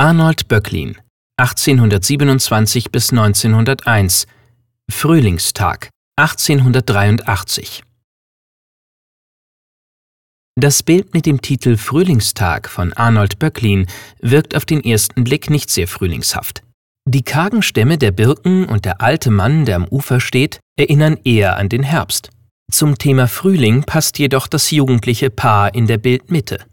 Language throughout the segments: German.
Arnold Böcklin, 1827 bis 1901, Frühlingstag, 1883. Das Bild mit dem Titel Frühlingstag von Arnold Böcklin wirkt auf den ersten Blick nicht sehr frühlingshaft. Die kargen Stämme der Birken und der alte Mann, der am Ufer steht, erinnern eher an den Herbst. Zum Thema Frühling passt jedoch das jugendliche Paar in der Bildmitte.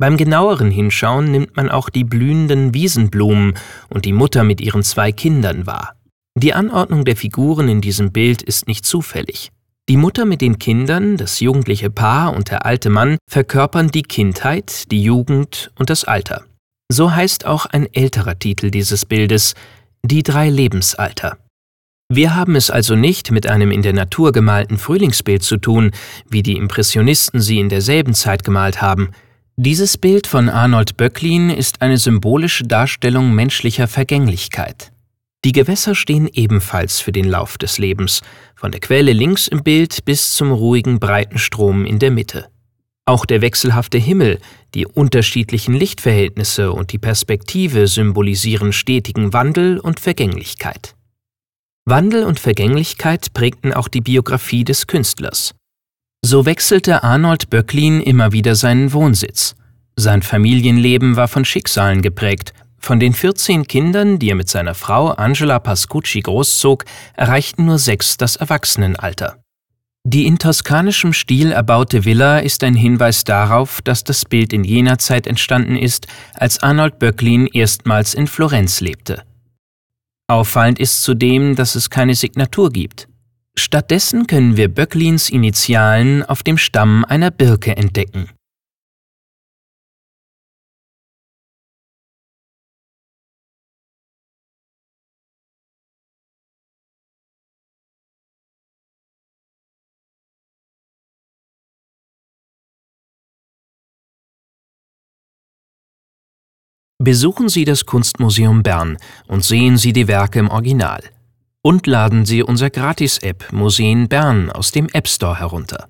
Beim genaueren Hinschauen nimmt man auch die blühenden Wiesenblumen und die Mutter mit ihren zwei Kindern wahr. Die Anordnung der Figuren in diesem Bild ist nicht zufällig. Die Mutter mit den Kindern, das jugendliche Paar und der alte Mann verkörpern die Kindheit, die Jugend und das Alter. So heißt auch ein älterer Titel dieses Bildes Die drei Lebensalter. Wir haben es also nicht mit einem in der Natur gemalten Frühlingsbild zu tun, wie die Impressionisten sie in derselben Zeit gemalt haben – dieses Bild von Arnold Böcklin ist eine symbolische Darstellung menschlicher Vergänglichkeit. Die Gewässer stehen ebenfalls für den Lauf des Lebens, von der Quelle links im Bild bis zum ruhigen breiten Strom in der Mitte. Auch der wechselhafte Himmel, die unterschiedlichen Lichtverhältnisse und die Perspektive symbolisieren stetigen Wandel und Vergänglichkeit. Wandel und Vergänglichkeit prägten auch die Biografie des Künstlers. So wechselte Arnold Böcklin immer wieder seinen Wohnsitz. Sein Familienleben war von Schicksalen geprägt. Von den 14 Kindern, die er mit seiner Frau Angela Pascucci großzog, erreichten nur sechs das Erwachsenenalter. Die in toskanischem Stil erbaute Villa ist ein Hinweis darauf, dass das Bild in jener Zeit entstanden ist, als Arnold Böcklin erstmals in Florenz lebte. Auffallend ist zudem, dass es keine Signatur gibt. Stattdessen können wir Böcklins Initialen auf dem Stamm einer Birke entdecken. Besuchen Sie das Kunstmuseum Bern und sehen Sie die Werke im Original und laden Sie unser Gratis-App Museen Bern aus dem App Store herunter.